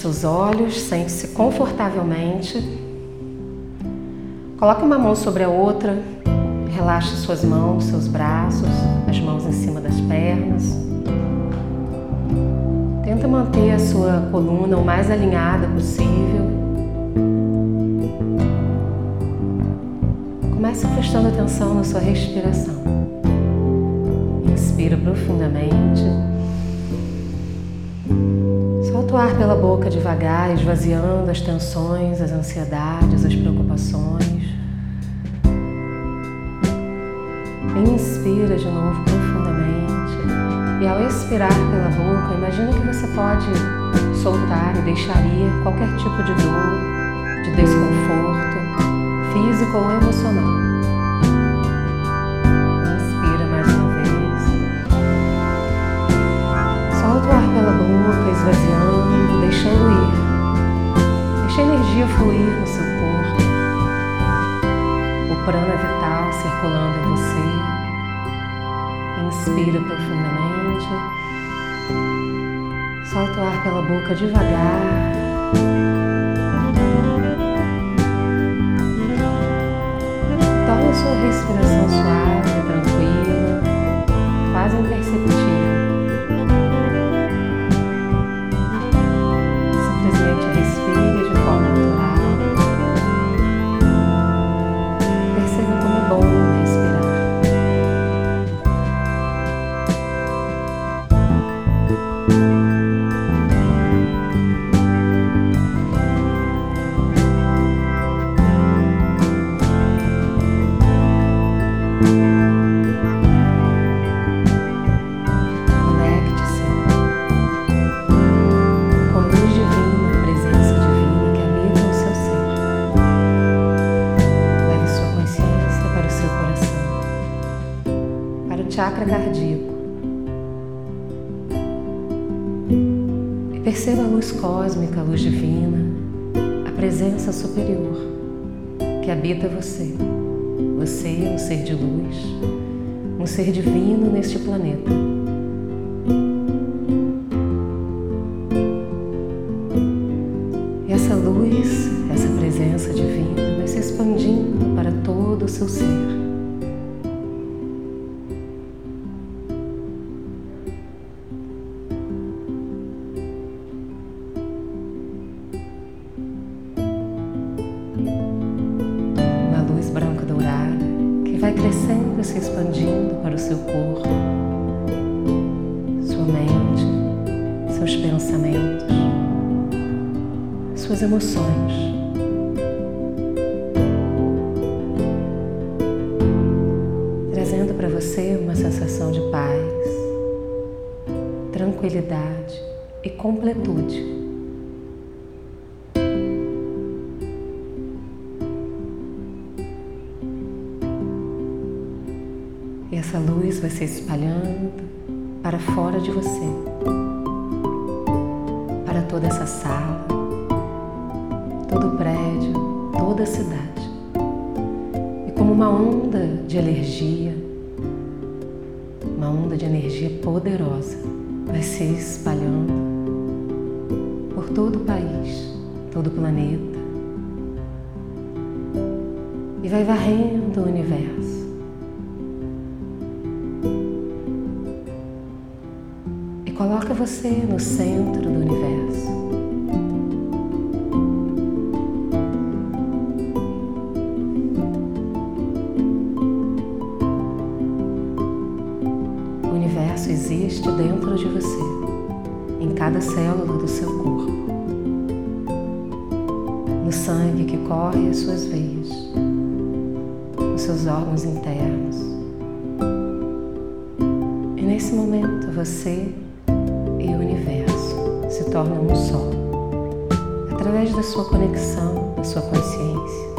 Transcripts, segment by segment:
seus olhos, sente-se confortavelmente. Coloque uma mão sobre a outra, relaxe suas mãos, seus braços, as mãos em cima das pernas. Tenta manter a sua coluna o mais alinhada possível. Comece prestando atenção na sua respiração. Inspira profundamente. Solta o ar pela boca devagar, esvaziando as tensões, as ansiedades, as preocupações. Inspira de novo profundamente. E ao expirar pela boca, imagina que você pode soltar e deixar ir qualquer tipo de dor, de desconforto, físico ou emocional. Esvaziando, deixando ir. Deixa a energia fluir no seu corpo. O prana vital circulando em você. Inspira profundamente. Solta o ar pela boca devagar. Torne sua respiração suave, tranquila, quase imperceptível. A luz divina, a presença superior que habita você. Você é um ser de luz, um ser divino neste planeta. Vai crescendo e se expandindo para o seu corpo, sua mente, seus pensamentos, suas emoções. Trazendo para você uma sensação de paz, tranquilidade e completude. Se espalhando para fora de você, para toda essa sala, todo o prédio, toda a cidade. E como uma onda de energia, uma onda de energia poderosa, vai se espalhando por todo o país, todo o planeta, e vai varrendo o universo. Coloca você no centro do universo. O universo existe dentro de você, em cada célula do seu corpo, no sangue que corre as suas veias, nos seus órgãos internos. E nesse momento você tornam um só, através da sua conexão, da sua consciência.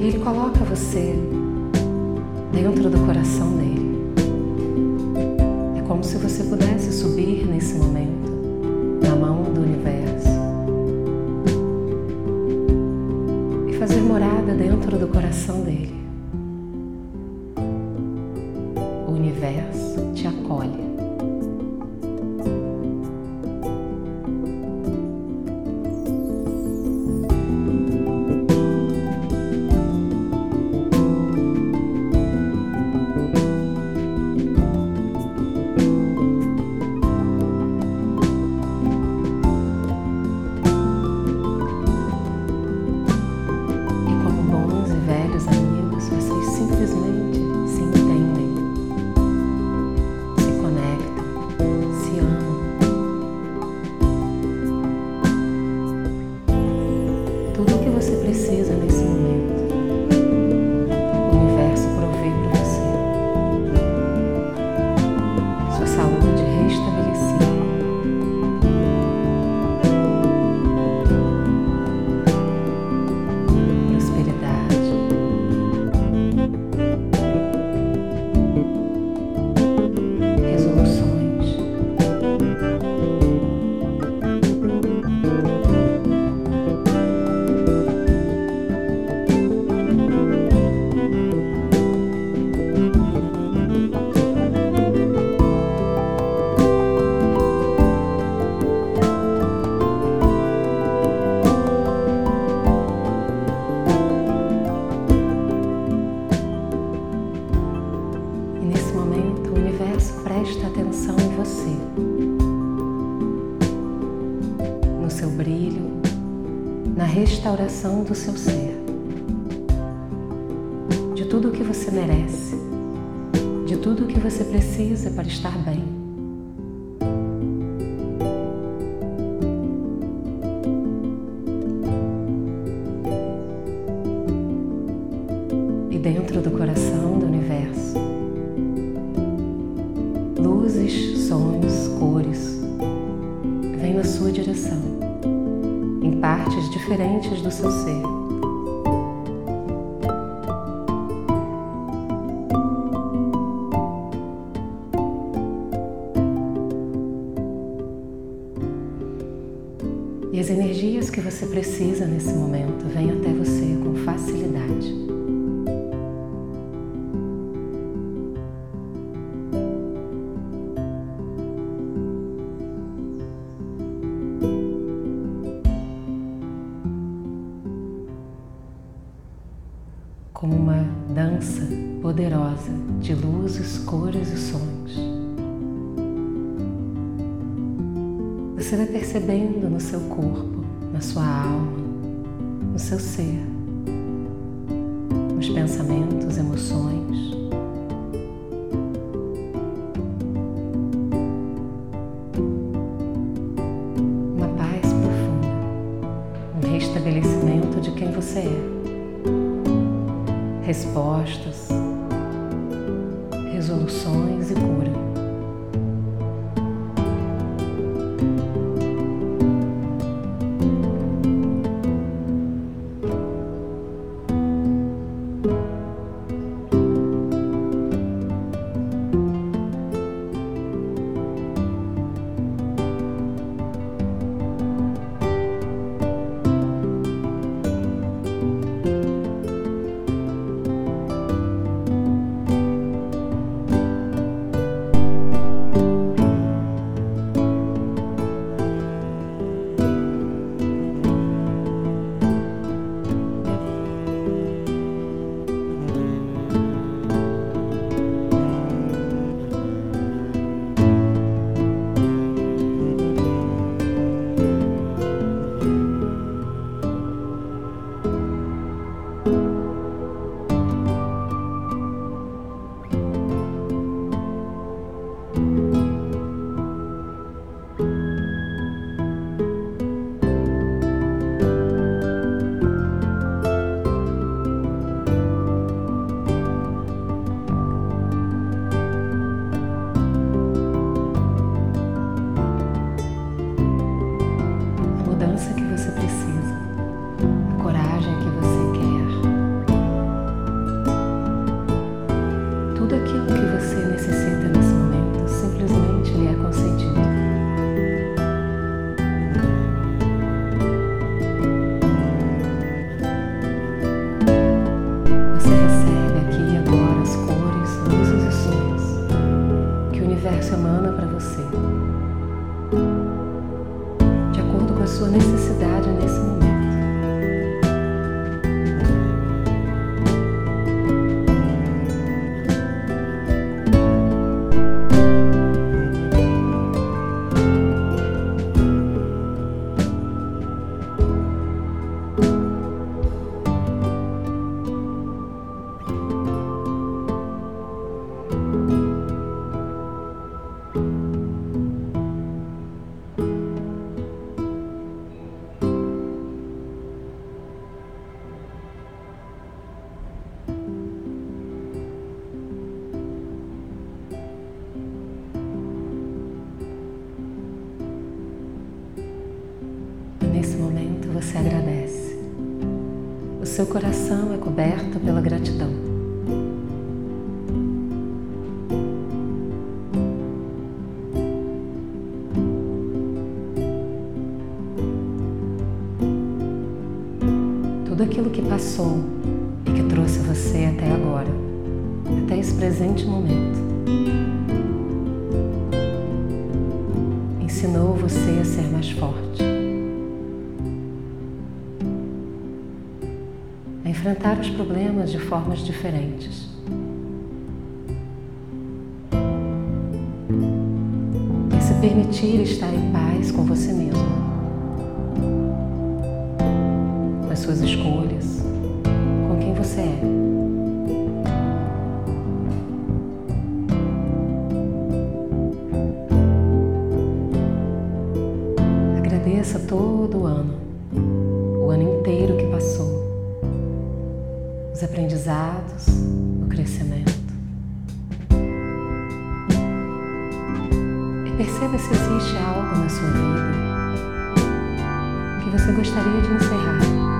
E ele coloca você dentro do coração dele. É como se você pudesse subir nesse momento restauração do seu ser, de tudo o que você merece, de tudo o que você precisa para estar bem. Você precisa nesse momento vêm até você com facilidade. Profunda, restabelecimento de quem você é respostas, resoluções e cura. Seu coração é coberto pela gratidão. Tudo aquilo que passou e que trouxe você até agora, até esse presente momento, enfrentar os problemas de formas diferentes. E se permitir estar em paz com você mesmo, com as suas escolhas, com quem você é. Agradeça todo o ano, o ano inteiro os aprendizados, o crescimento. E perceba se existe algo na sua vida que você gostaria de encerrar,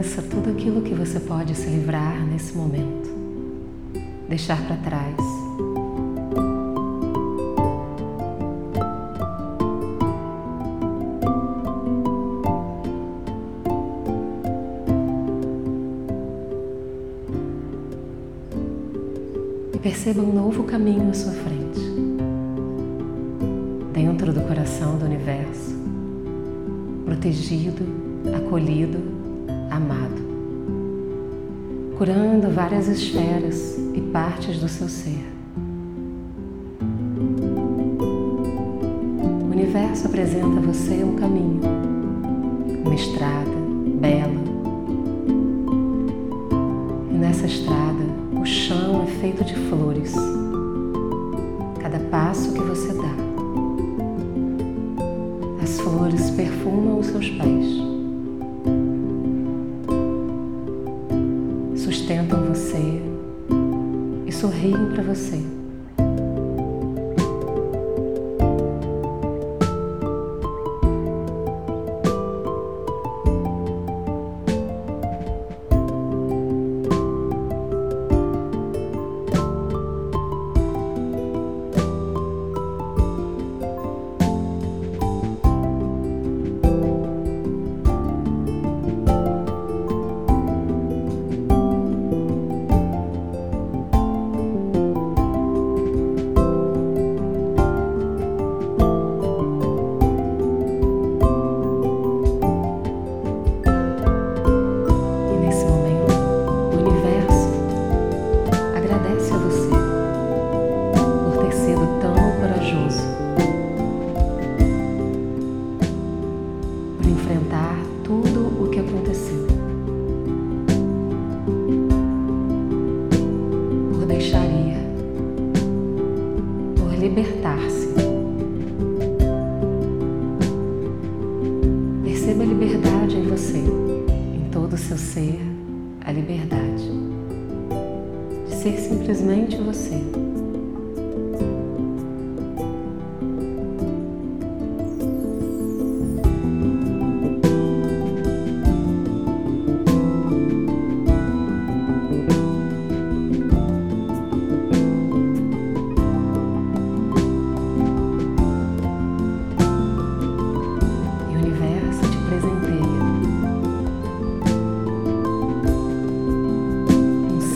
Agradeça tudo aquilo que você pode se livrar nesse momento, deixar para trás. E perceba um novo caminho à sua frente, dentro do coração do universo, protegido, acolhido amado, curando várias esferas e partes do seu ser. O universo apresenta a você um caminho, uma estrada sorriem para você. enfrentar tudo o que aconteceu.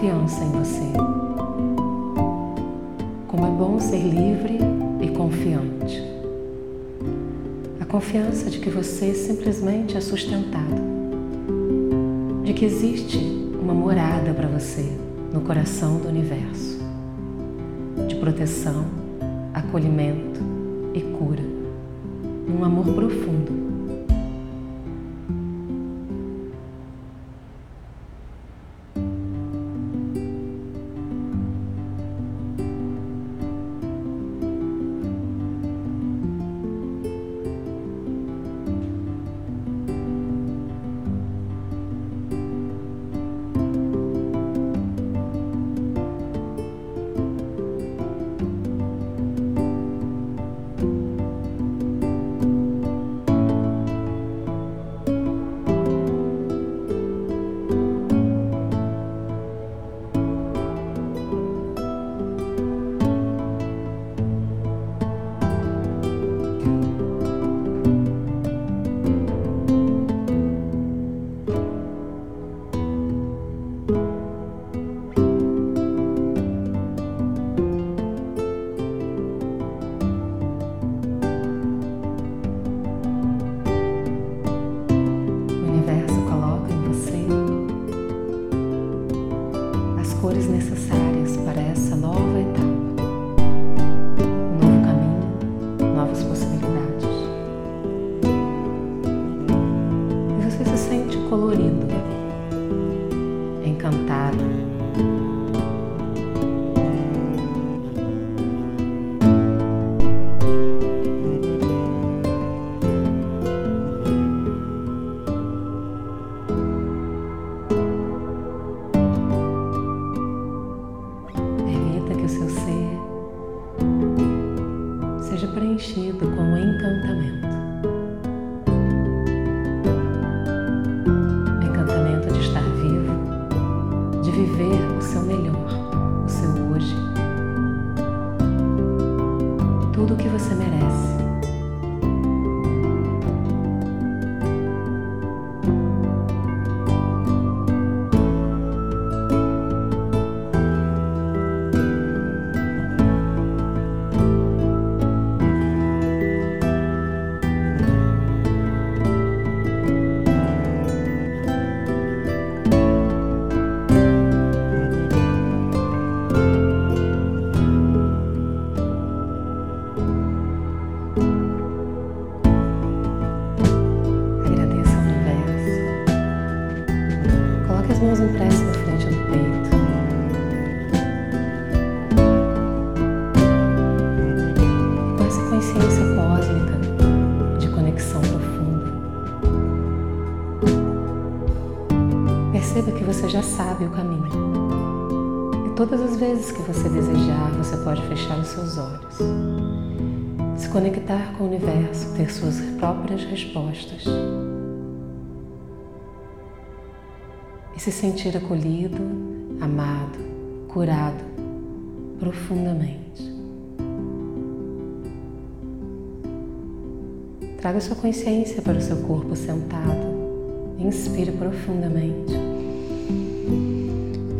confiança em você. Bom ser livre e confiante. A confiança de que você simplesmente é sustentado, de que existe uma morada para você no coração do universo, de proteção, acolhimento e cura, num amor profundo Obrigada. Todas as vezes que você desejar, você pode fechar os seus olhos. Se conectar com o universo, ter suas próprias respostas. e se sentir acolhido, amado, curado profundamente. Traga sua consciência para o seu corpo sentado. Inspire profundamente.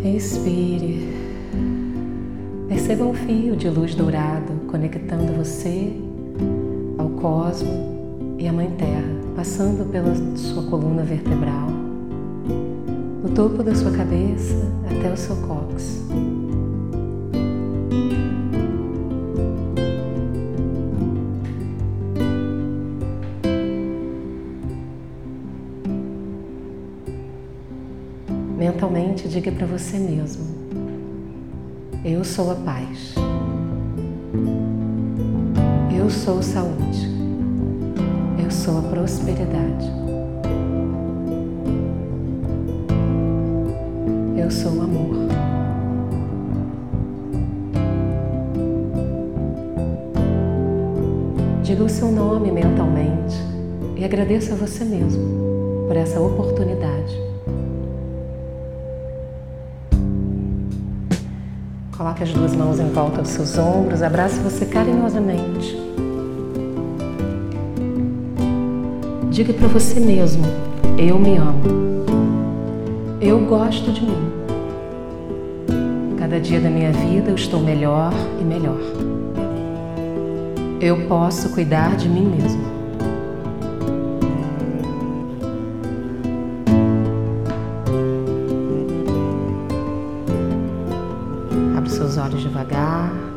Expire. Perceba um fio de luz dourado conectando você ao cosmo e à Mãe Terra, passando pela sua coluna vertebral do topo da sua cabeça até o seu cóccix. Mentalmente diga para você mesmo: Eu sou a paz. Eu sou saúde. Eu sou a prosperidade. eu sou o amor. Diga o seu nome mentalmente e agradeça a você mesmo por essa oportunidade. Coloque as duas mãos em volta dos seus ombros, abrace você carinhosamente. Diga para você mesmo: Eu me amo. Eu gosto de mim. Cada dia da minha vida eu estou melhor e melhor. Eu posso cuidar de mim mesmo. Seus olhos devagar.